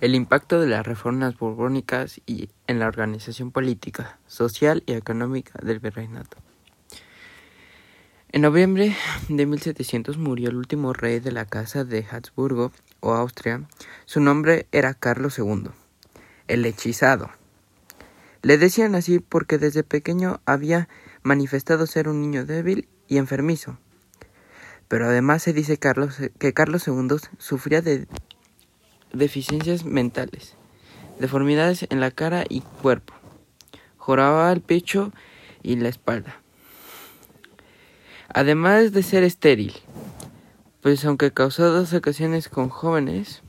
El impacto de las reformas borbónicas y en la organización política, social y económica del virreinato. En noviembre de 1700 murió el último rey de la casa de Habsburgo o Austria. Su nombre era Carlos II, el hechizado. Le decían así porque desde pequeño había manifestado ser un niño débil y enfermizo. Pero además se dice que Carlos II sufría de deficiencias mentales, deformidades en la cara y cuerpo, joraba el pecho y la espalda. Además de ser estéril, pues aunque causó dos ocasiones con jóvenes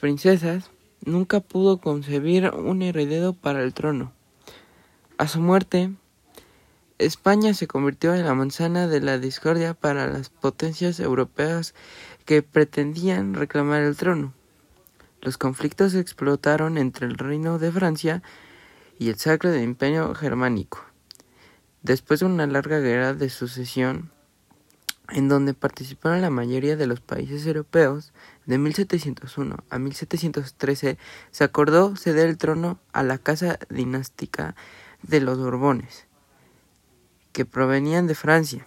princesas, nunca pudo concebir un heredero para el trono. A su muerte, España se convirtió en la manzana de la discordia para las potencias europeas que pretendían reclamar el trono. Los conflictos explotaron entre el Reino de Francia y el Sacro Imperio Germánico. Después de una larga guerra de sucesión, en donde participaron la mayoría de los países europeos, de 1701 a 1713 se acordó ceder el trono a la casa dinástica de los Borbones, que provenían de Francia.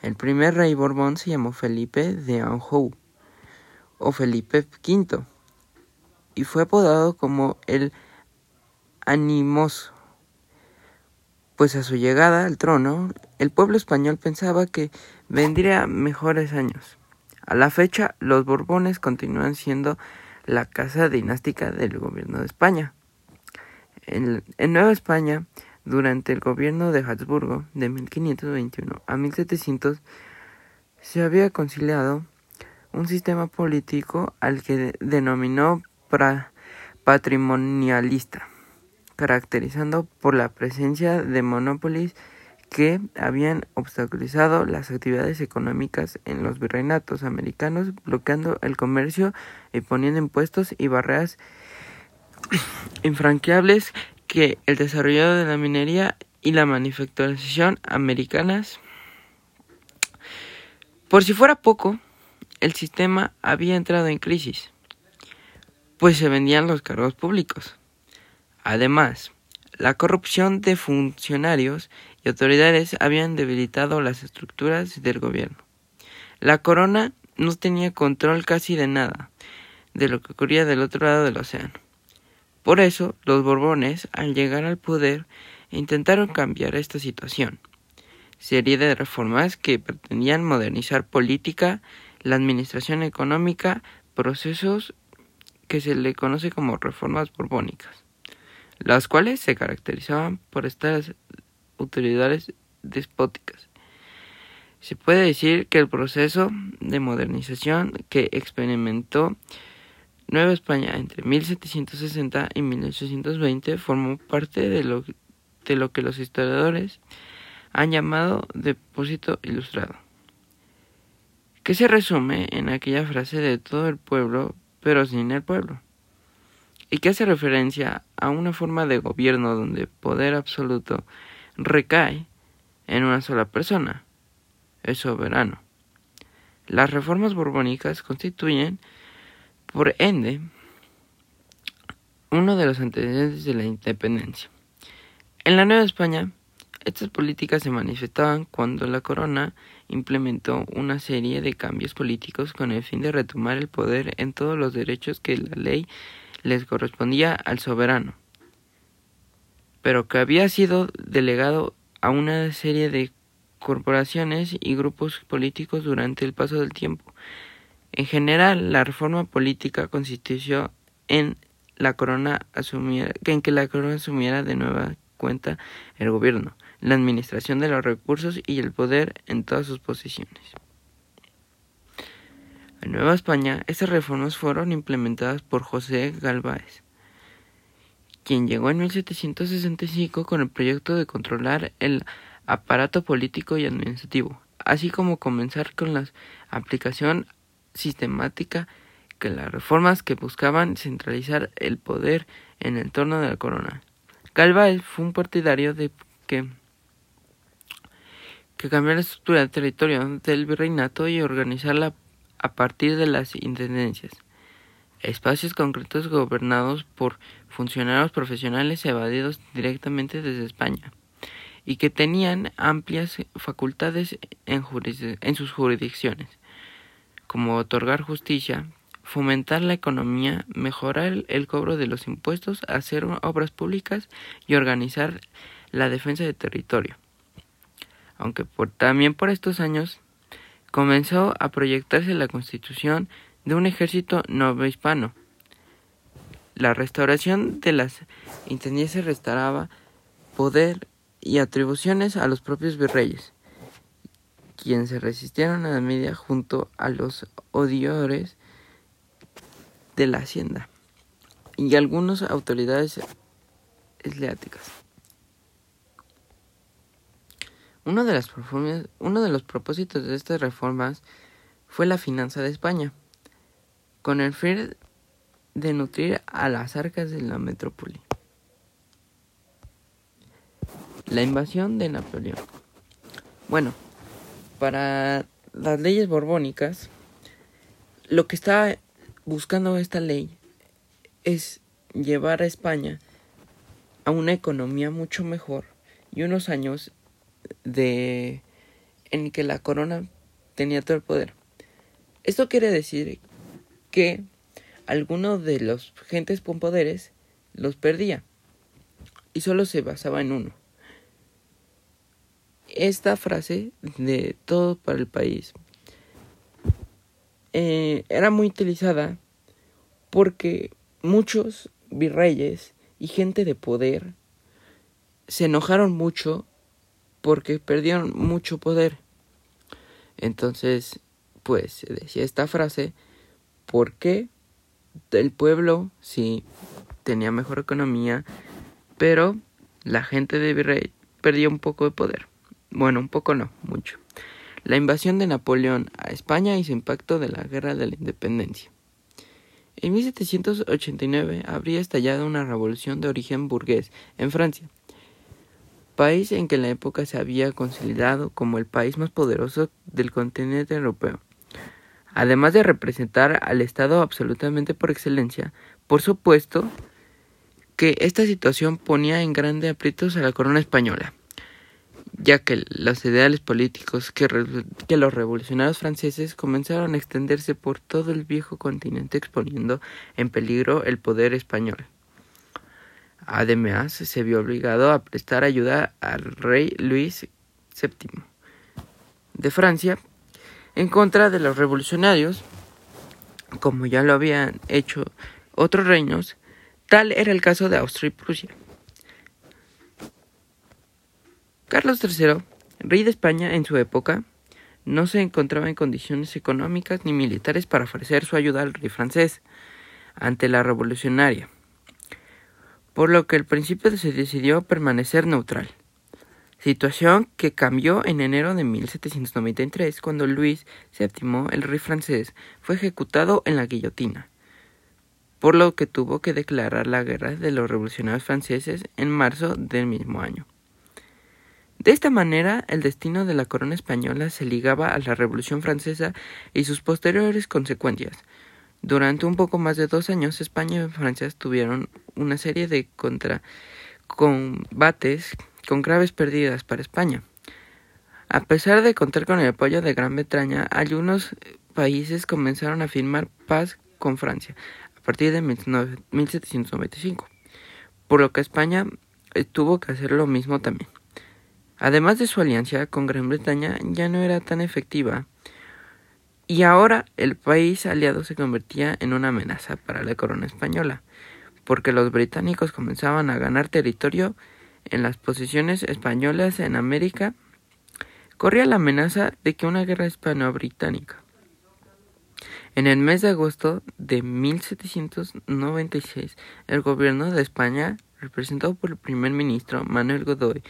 El primer rey Borbón se llamó Felipe de Anjou o Felipe V y fue apodado como el Animoso, pues a su llegada al trono el pueblo español pensaba que vendría mejores años. A la fecha, los Borbones continúan siendo la casa dinástica del gobierno de España. En, Nueva España, durante el gobierno de Habsburgo de 1521 a 1700, se había conciliado un sistema político al que denominó patrimonialista, caracterizando por la presencia de monópolis que habían obstaculizado las actividades económicas en los virreinatos americanos, bloqueando el comercio y poniendo impuestos y barreras infranqueables que el desarrollo de la minería y la manufacturación americanas. Por si fuera poco, el sistema había entrado en crisis pues se vendían los cargos públicos. Además, la corrupción de funcionarios y autoridades habían debilitado las estructuras del gobierno. La corona no tenía control casi de nada de lo que ocurría del otro lado del océano. Por eso, los Borbones, al llegar al poder, intentaron cambiar esta situación. Serie de reformas que pretendían modernizar política, la administración económica, procesos que se le conoce como reformas borbónicas, las cuales se caracterizaban por estas autoridades despóticas. Se puede decir que el proceso de modernización que experimentó Nueva España entre 1760 y 1820 formó parte de lo, de lo que los historiadores han llamado depósito ilustrado, que se resume en aquella frase de todo el pueblo pero sin el pueblo, y que hace referencia a una forma de gobierno donde poder absoluto recae en una sola persona, el soberano. Las reformas borbónicas constituyen, por ende, uno de los antecedentes de la independencia. En la Nueva España, estas políticas se manifestaban cuando la corona implementó una serie de cambios políticos con el fin de retomar el poder en todos los derechos que la ley les correspondía al soberano, pero que había sido delegado a una serie de corporaciones y grupos políticos durante el paso del tiempo. En general, la reforma política consistió en la corona asumiera, en que la corona asumiera de nueva cuenta el gobierno, la administración de los recursos y el poder en todas sus posiciones. En Nueva España, estas reformas fueron implementadas por José Galváez, quien llegó en 1765 con el proyecto de controlar el aparato político y administrativo, así como comenzar con la aplicación sistemática de las reformas que buscaban centralizar el poder en el torno de la corona. Galváez fue un partidario de que que cambiar la estructura del territorio del virreinato y organizarla a partir de las intendencias. espacios concretos gobernados por funcionarios profesionales evadidos directamente desde España y que tenían amplias facultades en, en sus jurisdicciones, como otorgar justicia, fomentar la economía, mejorar el cobro de los impuestos, hacer obras públicas y organizar la defensa del territorio. Aunque por, también por estos años comenzó a proyectarse la constitución de un ejército hispano. La restauración de las intendencias restauraba poder y atribuciones a los propios virreyes, quienes se resistieron a la media junto a los odiadores de la hacienda y algunas autoridades esleáticas. Uno de, los propósitos de estas reformas fue la finanza de España, con el fin de nutrir a las arcas de la metrópoli. La invasión de Napoleón. Bueno, para las leyes borbónicas, lo que está buscando esta ley es llevar a España a una economía mucho mejor y unos años de en que la corona tenía todo el poder. Esto quiere decir que algunos de los gentes con poderes los perdía y solo se basaba en uno. Esta frase de todo para el país eh, era muy utilizada porque muchos virreyes y gente de poder se enojaron mucho porque perdieron mucho poder. Entonces, pues se decía esta frase porque el pueblo sí tenía mejor economía, pero la gente de Virrey perdió un poco de poder. Bueno, un poco no, mucho. La invasión de Napoleón a España y su impacto de la Guerra de la Independencia. En 1789 habría estallado una revolución de origen burgués en Francia, país en que en la época se había consolidado como el país más poderoso del continente europeo. Además de representar al Estado absolutamente por excelencia, por supuesto que esta situación ponía en grande aprietos a la corona española, ya que los ideales políticos que, que los revolucionarios franceses comenzaron a extenderse por todo el viejo continente exponiendo en peligro el poder español. Además, se vio obligado a prestar ayuda al rey Luis VII de Francia en contra de los revolucionarios, como ya lo habían hecho otros reinos, tal era el caso de Austria y Prusia. Carlos III, rey de España en su época, no se encontraba en condiciones económicas ni militares para ofrecer su ayuda al rey francés ante la revolucionaria por lo que al principio se decidió permanecer neutral. Situación que cambió en enero de 1793 cuando Luis VII, el rey francés, fue ejecutado en la guillotina, por lo que tuvo que declarar la guerra de los revolucionarios franceses en marzo del mismo año. De esta manera, el destino de la corona española se ligaba a la Revolución Francesa y sus posteriores consecuencias, durante un poco más de dos años, España y Francia tuvieron una serie de contra combates con graves pérdidas para España. A pesar de contar con el apoyo de Gran Bretaña, algunos países comenzaron a firmar paz con Francia a partir de 1795, por lo que España eh, tuvo que hacer lo mismo también. Además de su alianza con Gran Bretaña ya no era tan efectiva y ahora el país aliado se convertía en una amenaza para la corona española, porque los británicos comenzaban a ganar territorio en las posiciones españolas en América, corría la amenaza de que una guerra hispano-británica. En el mes de agosto de 1796, el gobierno de España, representado por el primer ministro Manuel Godoy,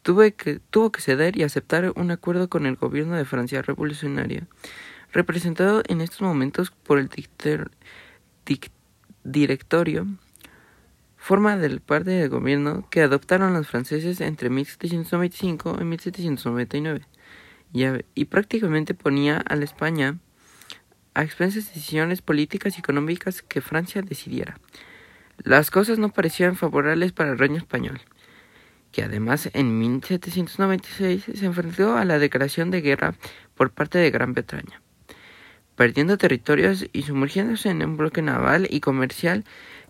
tuvo que, tuvo que ceder y aceptar un acuerdo con el gobierno de Francia revolucionaria representado en estos momentos por el directorio, forma del parte de gobierno que adoptaron los franceses entre 1795 y 1799, y, y prácticamente ponía a la España a expensas de decisiones políticas y económicas que Francia decidiera. Las cosas no parecían favorables para el reino español, que además en 1796 se enfrentó a la declaración de guerra por parte de Gran Bretaña, perdiendo territorios y sumergiéndose en un bloque naval y comercial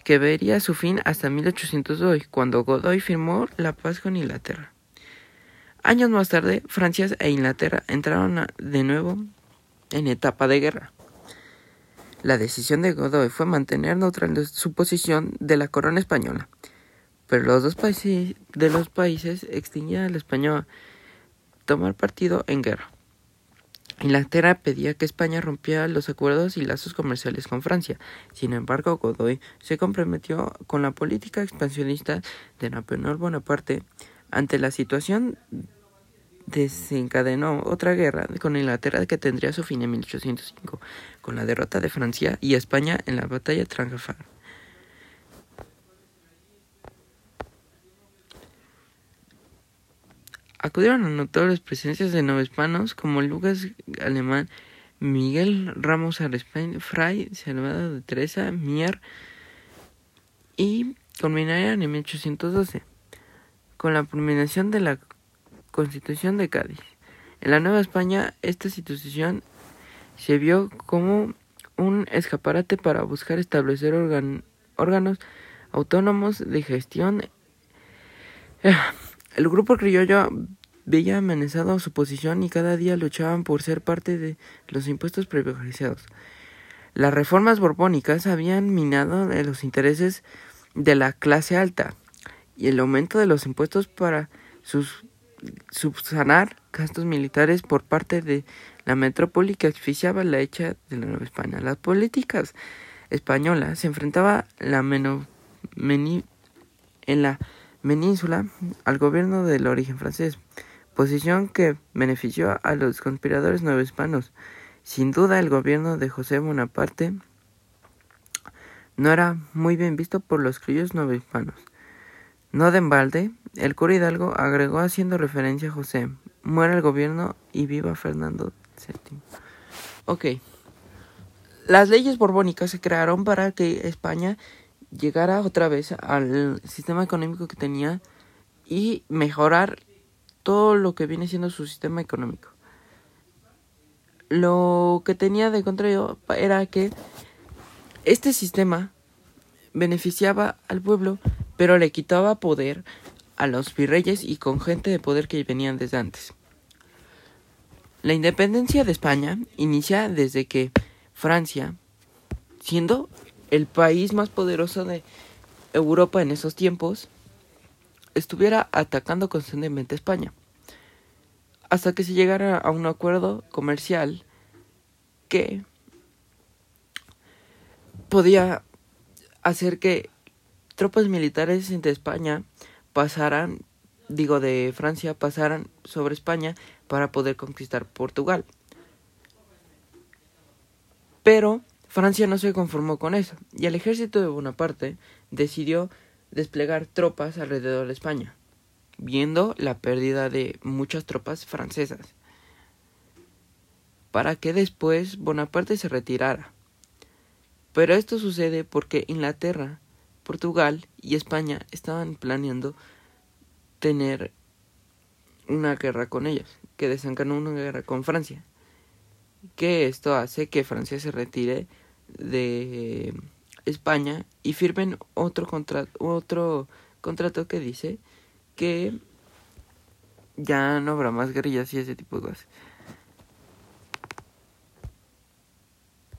que vería su fin hasta 1802, cuando Godoy firmó la paz con Inglaterra. Años más tarde, Francia e Inglaterra entraron de nuevo en etapa de guerra. La decisión de Godoy fue mantener neutral su posición de la corona española, pero los dos países de los países extinguían al español tomar partido en guerra. Inglaterra pedía que España rompiera los acuerdos y lazos comerciales con Francia. Sin embargo, Godoy se comprometió con la política expansionista de Napoleón Bonaparte ante la situación desencadenó otra guerra con Inglaterra que tendría su fin en 1805, con la derrota de Francia y España en la batalla de Trafalgar. Acudieron a notables presencias de novohispanos como Lucas Alemán, Miguel Ramos Arespain, Fray, Salvador de Teresa, Mier y culminaron en 1812 con la promulgación de la Constitución de Cádiz. En la Nueva España, esta institución se vio como un escaparate para buscar establecer órganos autónomos de gestión. El grupo criollo veía amenazado su posición y cada día luchaban por ser parte de los impuestos privilegiados. Las reformas borbónicas habían minado los intereses de la clase alta y el aumento de los impuestos para subsanar gastos militares por parte de la metrópoli que asfixiaba la hecha de la Nueva España. Las políticas españolas se enfrentaba la en la península al gobierno del origen francés, posición que benefició a los conspiradores hispanos. Sin duda el gobierno de José Bonaparte no era muy bien visto por los criollos hispanos. No de embalde, el cura Hidalgo agregó haciendo referencia a José, muera el gobierno y viva Fernando VII. Ok. Las leyes borbónicas se crearon para que España llegara otra vez al sistema económico que tenía y mejorar todo lo que viene siendo su sistema económico. Lo que tenía de contrario era que este sistema beneficiaba al pueblo pero le quitaba poder a los virreyes y con gente de poder que venían desde antes. La independencia de España inicia desde que Francia, siendo el país más poderoso de Europa en esos tiempos, estuviera atacando constantemente a España, hasta que se llegara a un acuerdo comercial que podía hacer que tropas militares de España pasaran, digo de Francia, pasaran sobre España para poder conquistar Portugal. Pero Francia no se conformó con eso, y el ejército de Bonaparte decidió desplegar tropas alrededor de España, viendo la pérdida de muchas tropas francesas, para que después Bonaparte se retirara. Pero esto sucede porque Inglaterra Portugal y España estaban planeando tener una guerra con ellos, que desencadenó una guerra con Francia. Que esto hace que Francia se retire de España y firmen otro otro contrato que dice que ya no habrá más guerrillas y ese tipo de cosas.